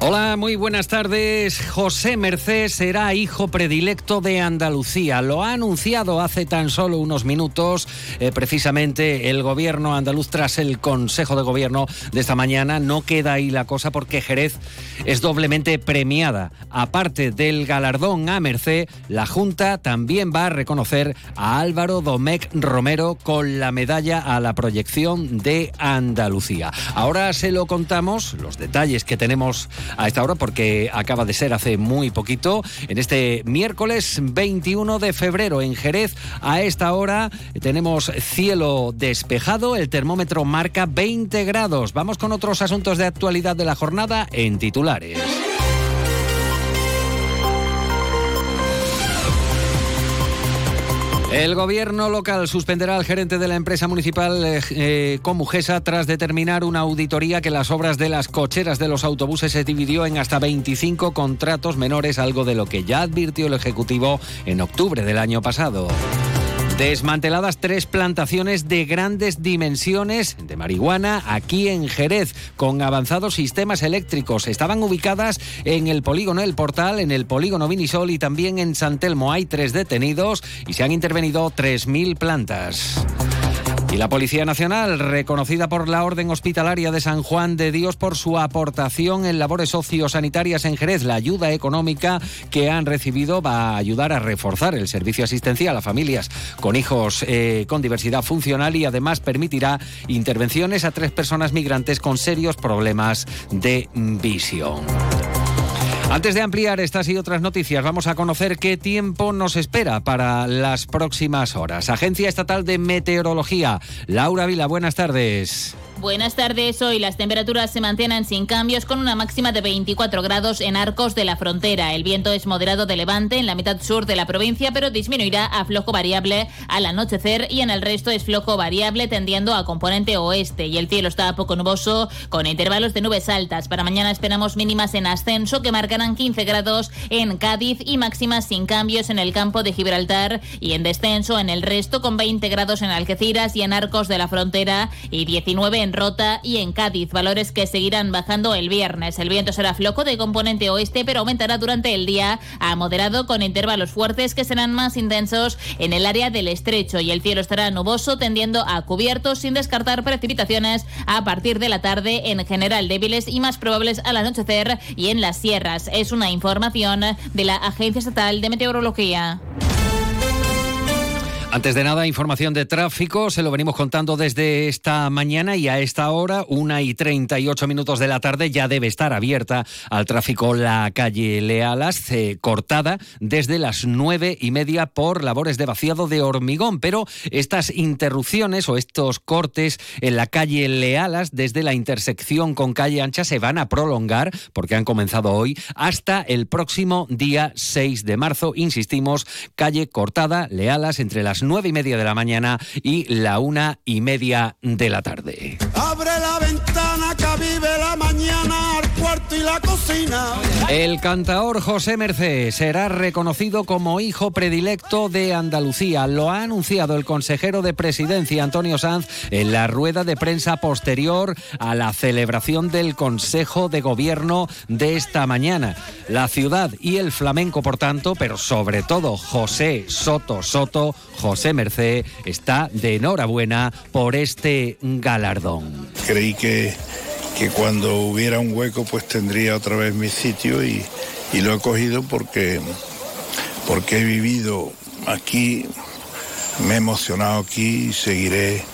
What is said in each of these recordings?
Hola, muy buenas tardes. José Merced será hijo predilecto de Andalucía. Lo ha anunciado hace tan solo unos minutos eh, precisamente el gobierno andaluz tras el Consejo de Gobierno de esta mañana. No queda ahí la cosa porque Jerez es doblemente premiada. Aparte del galardón a Merced, la Junta también va a reconocer a Álvaro Domecq Romero con la medalla a la proyección de Andalucía. Ahora se lo contamos, los detalles que tenemos a esta hora porque acaba de ser hace muy poquito, en este miércoles 21 de febrero en Jerez. A esta hora tenemos cielo despejado, el termómetro marca 20 grados. Vamos con otros asuntos de actualidad de la jornada en titulares. El gobierno local suspenderá al gerente de la empresa municipal eh, eh, Comujesa tras determinar una auditoría que las obras de las cocheras de los autobuses se dividió en hasta 25 contratos menores, algo de lo que ya advirtió el Ejecutivo en octubre del año pasado. Desmanteladas tres plantaciones de grandes dimensiones de marihuana aquí en Jerez, con avanzados sistemas eléctricos. Estaban ubicadas en el polígono El Portal, en el polígono Vinisol y también en San Telmo. Hay tres detenidos y se han intervenido 3.000 plantas. Y la Policía Nacional, reconocida por la Orden Hospitalaria de San Juan de Dios por su aportación en labores sociosanitarias en Jerez, la ayuda económica que han recibido va a ayudar a reforzar el servicio asistencial a familias con hijos eh, con diversidad funcional y además permitirá intervenciones a tres personas migrantes con serios problemas de visión. Antes de ampliar estas y otras noticias, vamos a conocer qué tiempo nos espera para las próximas horas. Agencia Estatal de Meteorología. Laura Vila, buenas tardes. Buenas tardes. Hoy las temperaturas se mantienen sin cambios con una máxima de 24 grados en Arcos de la Frontera. El viento es moderado de levante en la mitad sur de la provincia, pero disminuirá a flojo variable al anochecer y en el resto es flojo variable tendiendo a componente oeste y el cielo está poco nuboso con intervalos de nubes altas. Para mañana esperamos mínimas en ascenso que marcarán 15 grados en Cádiz y máximas sin cambios en el campo de Gibraltar y en descenso en el resto con 20 grados en Algeciras y en Arcos de la Frontera y 19 en en Rota y en Cádiz, valores que seguirán bajando el viernes. El viento será floco de componente oeste, pero aumentará durante el día a moderado con intervalos fuertes que serán más intensos en el área del estrecho y el cielo estará nuboso tendiendo a cubierto sin descartar precipitaciones a partir de la tarde en general débiles y más probables al anochecer y en las sierras. Es una información de la Agencia Estatal de Meteorología. Antes de nada, información de tráfico. Se lo venimos contando desde esta mañana y a esta hora, una y 38 minutos de la tarde, ya debe estar abierta al tráfico la calle Lealas, eh, cortada desde las nueve y media por labores de vaciado de hormigón. Pero estas interrupciones o estos cortes en la calle Lealas, desde la intersección con calle Ancha, se van a prolongar, porque han comenzado hoy, hasta el próximo día 6 de marzo. Insistimos, calle cortada, Lealas, entre las nueve y media de la mañana y la una y media de la tarde. Y la cocina. El cantaor José Merced será reconocido como hijo predilecto de Andalucía. Lo ha anunciado el consejero de presidencia Antonio Sanz en la rueda de prensa posterior a la celebración del Consejo de Gobierno de esta mañana. La ciudad y el flamenco, por tanto, pero sobre todo José Soto Soto, José Merced está de enhorabuena por este galardón. Creí que, que cuando hubiera un hueco pues tendría otra vez mi sitio y, y lo he cogido porque, porque he vivido aquí, me he emocionado aquí y seguiré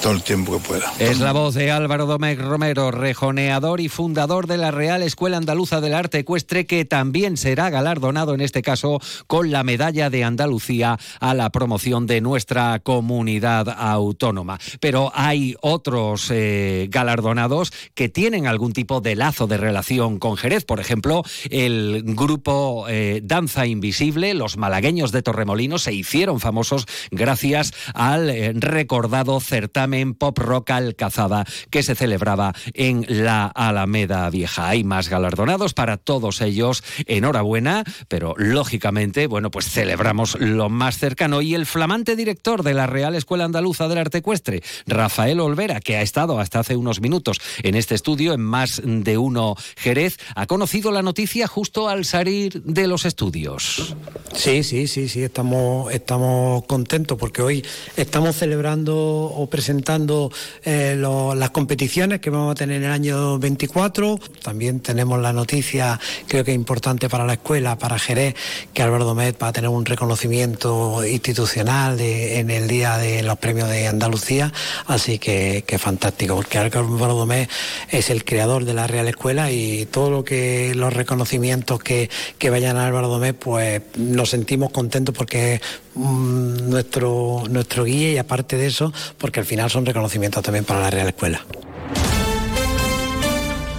todo el tiempo que pueda. Es la voz de Álvaro Domecq Romero, rejoneador y fundador de la Real Escuela Andaluza del Arte Ecuestre, que también será galardonado en este caso con la medalla de Andalucía a la promoción de nuestra comunidad autónoma. Pero hay otros eh, galardonados que tienen algún tipo de lazo de relación con Jerez. Por ejemplo, el grupo eh, Danza Invisible, los malagueños de Torremolinos, se hicieron famosos gracias al eh, recordado certamen certamen Pop Rock Alcazaba que se celebraba en la Alameda Vieja. Hay más galardonados para todos ellos. Enhorabuena, pero lógicamente, bueno, pues celebramos lo más cercano. Y el flamante director de la Real Escuela Andaluza del Arte Ecuestre, Rafael Olvera, que ha estado hasta hace unos minutos en este estudio en más de uno Jerez, ha conocido la noticia justo al salir de los estudios. Sí, sí, sí, sí, estamos, estamos contentos porque hoy estamos celebrando o presentando eh, las competiciones que vamos a tener en el año 24. También tenemos la noticia, creo que es importante para la escuela, para Jerez, que Álvaro Domet va a tener un reconocimiento institucional en el día de los premios de Andalucía, así que, que fantástico, porque Álvaro Domet es el creador de la Real Escuela y todo lo que los reconocimientos que, vayan a Álvaro Domet, pues nos sentimos contentos porque Mm, nuestro, nuestro guía y aparte de eso, porque al final son reconocimientos también para la Real Escuela.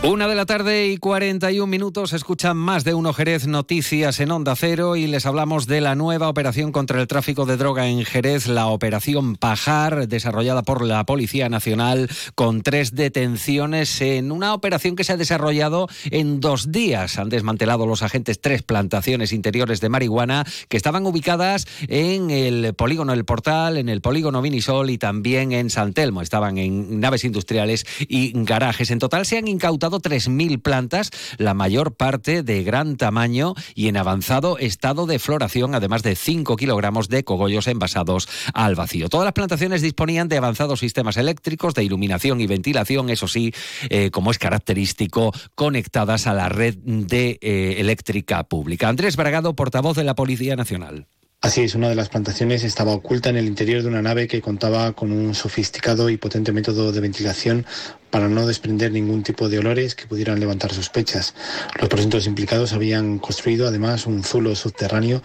Una de la tarde y 41 minutos escuchan más de uno Jerez Noticias en Onda Cero y les hablamos de la nueva operación contra el tráfico de droga en Jerez, la operación Pajar, desarrollada por la Policía Nacional con tres detenciones en una operación que se ha desarrollado en dos días. Han desmantelado los agentes tres plantaciones interiores de marihuana que estaban ubicadas en el polígono El Portal, en el polígono Vinisol y también en San Telmo. Estaban en naves industriales y garajes. En total se han incautado 3.000 plantas, la mayor parte de gran tamaño y en avanzado estado de floración, además de 5 kilogramos de cogollos envasados al vacío. Todas las plantaciones disponían de avanzados sistemas eléctricos, de iluminación y ventilación, eso sí, eh, como es característico, conectadas a la red de eh, eléctrica pública. Andrés Bragado, portavoz de la Policía Nacional. Así es, una de las plantaciones estaba oculta en el interior de una nave que contaba con un sofisticado y potente método de ventilación para no desprender ningún tipo de olores que pudieran levantar sospechas. Los presuntos implicados habían construido además un zulo subterráneo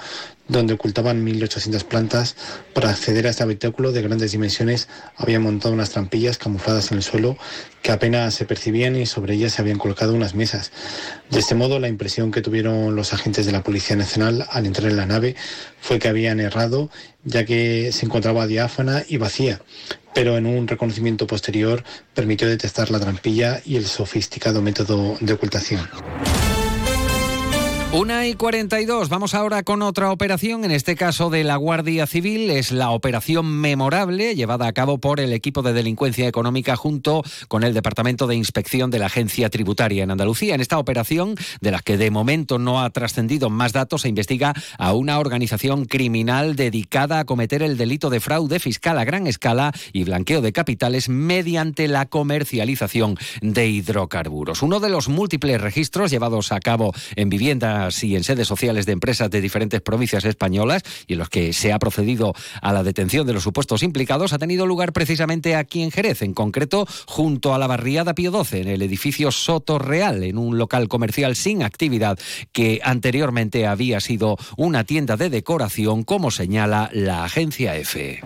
donde ocultaban 1.800 plantas. Para acceder a este habitáculo de grandes dimensiones habían montado unas trampillas camufladas en el suelo que apenas se percibían y sobre ellas se habían colocado unas mesas. De este modo, la impresión que tuvieron los agentes de la Policía Nacional al entrar en la nave fue que habían errado ya que se encontraba diáfana y vacía pero en un reconocimiento posterior permitió detectar la trampilla y el sofisticado método de ocultación. Una y 42. Vamos ahora con otra operación, en este caso de la Guardia Civil. Es la operación memorable llevada a cabo por el equipo de delincuencia económica junto con el Departamento de Inspección de la Agencia Tributaria en Andalucía. En esta operación, de la que de momento no ha trascendido más datos, se investiga a una organización criminal dedicada a cometer el delito de fraude fiscal a gran escala y blanqueo de capitales mediante la comercialización de hidrocarburos. Uno de los múltiples registros llevados a cabo en y en sedes sociales de empresas de diferentes provincias españolas y en los que se ha procedido a la detención de los supuestos implicados ha tenido lugar precisamente aquí en Jerez, en concreto junto a la barriada Pío XII, en el edificio Soto Real, en un local comercial sin actividad que anteriormente había sido una tienda de decoración, como señala la agencia EFE.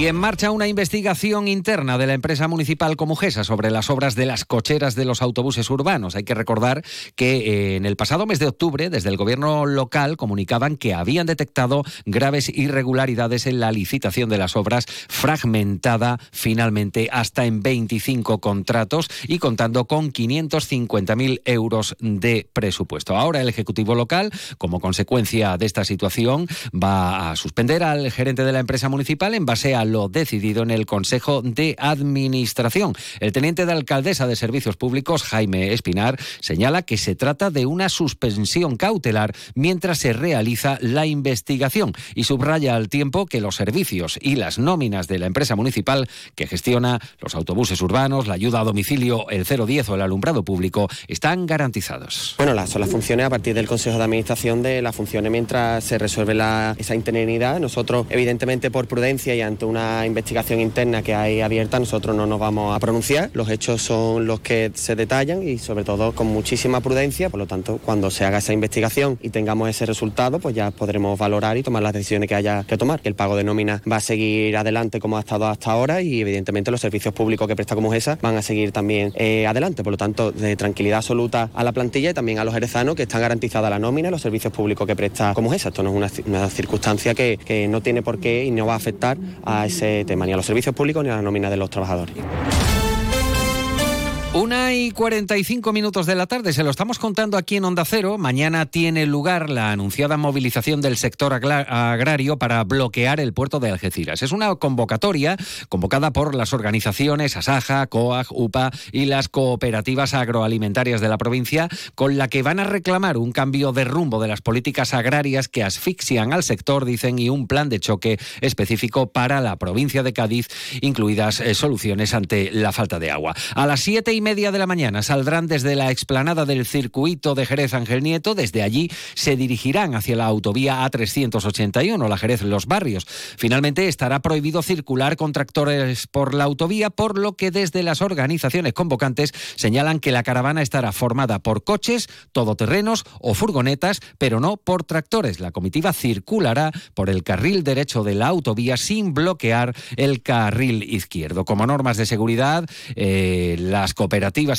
Y en marcha una investigación interna de la empresa municipal Comujesa sobre las obras de las cocheras de los autobuses urbanos. Hay que recordar que eh, en el pasado mes de octubre, desde el gobierno local, comunicaban que habían detectado graves irregularidades en la licitación de las obras, fragmentada finalmente hasta en 25 contratos y contando con 550.000 euros de presupuesto. Ahora el Ejecutivo local, como consecuencia de esta situación, va a suspender al gerente de la empresa municipal en base a lo decidido en el Consejo de Administración. El teniente de alcaldesa de Servicios Públicos, Jaime Espinar, señala que se trata de una suspensión cautelar mientras se realiza la investigación y subraya al tiempo que los servicios y las nóminas de la empresa municipal que gestiona los autobuses urbanos, la ayuda a domicilio, el 010 o el alumbrado público están garantizados. Bueno, las, son las funciones a partir del Consejo de Administración de las funciones mientras se resuelve la, esa interinidad. Nosotros, evidentemente, por prudencia y ante una investigación interna que hay abierta, nosotros no nos vamos a pronunciar. Los hechos son los que se detallan y sobre todo con muchísima prudencia. Por lo tanto, cuando se haga esa investigación y tengamos ese resultado, pues ya podremos valorar y tomar las decisiones que haya que tomar. El pago de nómina va a seguir adelante como ha estado hasta ahora y evidentemente los servicios públicos que presta como esa van a seguir también eh, adelante. Por lo tanto, de tranquilidad absoluta a la plantilla y también a los jerezanos que están garantizadas la nómina los servicios públicos que presta como esa. Esto no es una, circunstancia que, que no tiene por qué y no va a afectar a a ese tema, ni a los servicios públicos ni a la nómina de los trabajadores. Una y 45 minutos de la tarde, se lo estamos contando aquí en Onda Cero. Mañana tiene lugar la anunciada movilización del sector agrario para bloquear el puerto de Algeciras. Es una convocatoria convocada por las organizaciones Asaja, COAG, UPA y las cooperativas agroalimentarias de la provincia, con la que van a reclamar un cambio de rumbo de las políticas agrarias que asfixian al sector, dicen, y un plan de choque específico para la provincia de Cádiz, incluidas eh, soluciones ante la falta de agua. A las siete y media de la mañana saldrán desde la explanada del circuito de Jerez Ángel Nieto. Desde allí se dirigirán hacia la autovía A381, la Jerez Los Barrios. Finalmente estará prohibido circular con tractores por la autovía, por lo que desde las organizaciones convocantes señalan que la caravana estará formada por coches, todoterrenos o furgonetas, pero no por tractores. La comitiva circulará por el carril derecho de la autovía sin bloquear el carril izquierdo. Como normas de seguridad, eh, las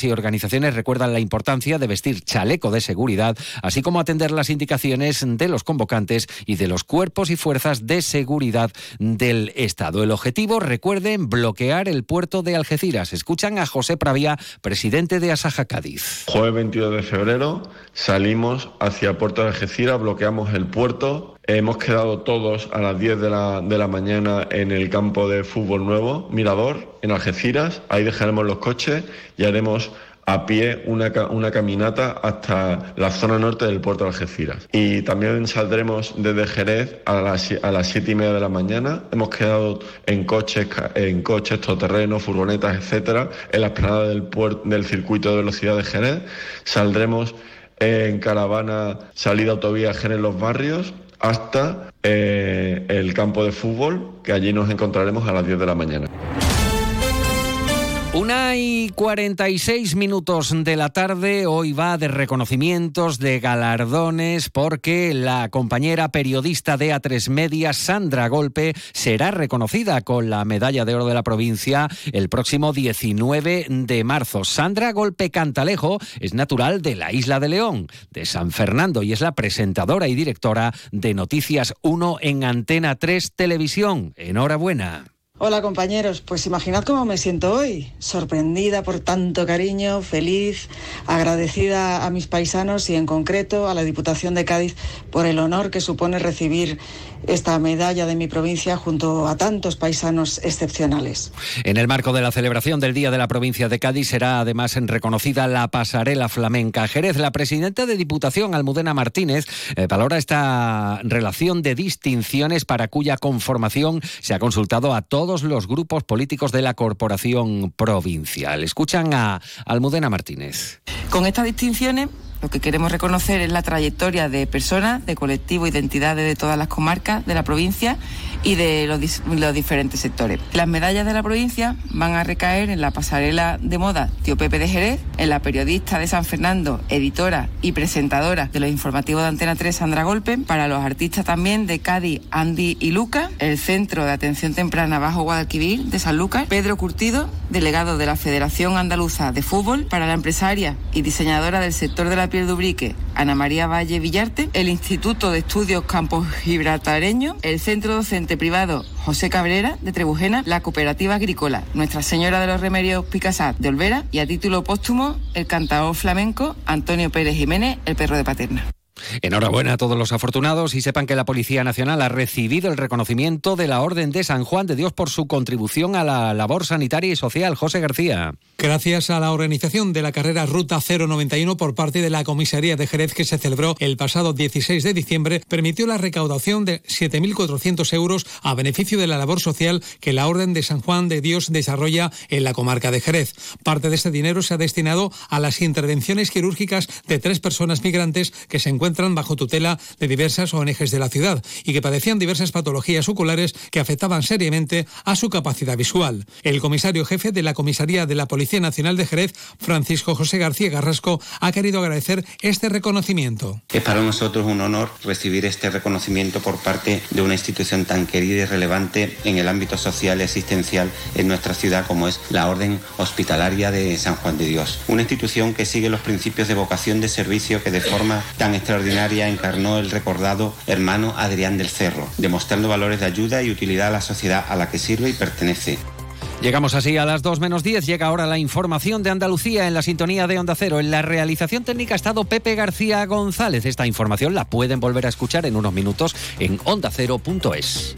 y organizaciones recuerdan la importancia de vestir chaleco de seguridad, así como atender las indicaciones de los convocantes y de los cuerpos y fuerzas de seguridad del Estado. El objetivo, recuerden, bloquear el puerto de Algeciras. Escuchan a José Pravía, presidente de Asaja Cádiz. Jueves 22 de febrero salimos hacia Puerto de Algeciras, bloqueamos el puerto. Hemos quedado todos a las 10 de la, de la mañana en el campo de fútbol nuevo, Mirador, en Algeciras. Ahí dejaremos los coches y haremos a pie una, una, caminata hasta la zona norte del puerto de Algeciras. Y también saldremos desde Jerez a las, a las siete y media de la mañana. Hemos quedado en coches, en coches, todoterrenos, furgonetas, etcétera, en la esplanada del, del circuito de velocidad de Jerez. Saldremos en caravana salida autovía Jerez Los Barrios hasta eh, el campo de fútbol, que allí nos encontraremos a las 10 de la mañana. Una y 46 minutos de la tarde, hoy va de reconocimientos, de galardones, porque la compañera periodista de A3 Media, Sandra Golpe, será reconocida con la medalla de oro de la provincia el próximo 19 de marzo. Sandra Golpe Cantalejo es natural de la isla de León, de San Fernando, y es la presentadora y directora de Noticias 1 en Antena 3 Televisión. Enhorabuena. Hola compañeros, pues imaginad cómo me siento hoy, sorprendida por tanto cariño, feliz, agradecida a mis paisanos y en concreto a la Diputación de Cádiz por el honor que supone recibir esta medalla de mi provincia junto a tantos paisanos excepcionales. En el marco de la celebración del Día de la Provincia de Cádiz será además reconocida la pasarela flamenca Jerez. La presidenta de Diputación, Almudena Martínez, eh, valora esta relación de distinciones para cuya conformación se ha consultado a todos los grupos políticos de la corporación provincial. Escuchan a Almudena Martínez. Con estas distinciones lo que queremos reconocer es la trayectoria de personas, de colectivos, identidades de todas las comarcas de la provincia y de los, diferentes sectores. Las medallas de la provincia van a recaer en la pasarela de moda Tío Pepe de Jerez, en la periodista de San Fernando, editora y presentadora de los informativos de Antena 3, Sandra Golpe, para los artistas también de Cádiz, Andy y Luca, el Centro de Atención Temprana Bajo Guadalquivir de San Lucas, Pedro Curtido, delegado de la Federación Andaluza de Fútbol, para la empresaria y diseñadora del sector de la piel de Ubrique, Ana María Valle Villarte, el Instituto de Estudios Campos Gibraltareño, el Centro Docente Privado José Cabrera de Trebujena, la Cooperativa Agrícola Nuestra Señora de los Remedios Picasat de Olvera y a título póstumo el cantador flamenco Antonio Pérez Jiménez, el perro de Paterna. Enhorabuena a todos los afortunados y sepan que la Policía Nacional ha recibido el reconocimiento de la Orden de San Juan de Dios por su contribución a la labor sanitaria y social. José García. Gracias a la organización de la carrera Ruta 091 por parte de la Comisaría de Jerez que se celebró el pasado 16 de diciembre, permitió la recaudación de 7.400 euros a beneficio de la labor social que la Orden de San Juan de Dios desarrolla en la comarca de Jerez. Parte de este dinero se ha destinado a las intervenciones quirúrgicas de tres personas migrantes que se encuentran encuentran bajo tutela de diversas ONGs de la ciudad y que padecían diversas patologías oculares que afectaban seriamente a su capacidad visual. El comisario jefe de la Comisaría de la Policía Nacional de Jerez, Francisco José García Garrasco, ha querido agradecer este reconocimiento. Es para nosotros un honor recibir este reconocimiento por parte de una institución tan querida y relevante en el ámbito social y asistencial en nuestra ciudad como es la Orden Hospitalaria de San Juan de Dios. Una institución que sigue los principios de vocación de servicio que de forma tan extraordinaria extraordinaria encarnó el recordado hermano Adrián del Cerro, demostrando valores de ayuda y utilidad a la sociedad a la que sirve y pertenece. Llegamos así a las 2 menos 10. Llega ahora la información de Andalucía en la sintonía de Onda Cero. En la realización técnica ha estado Pepe García González. Esta información la pueden volver a escuchar en unos minutos en ondacero.es.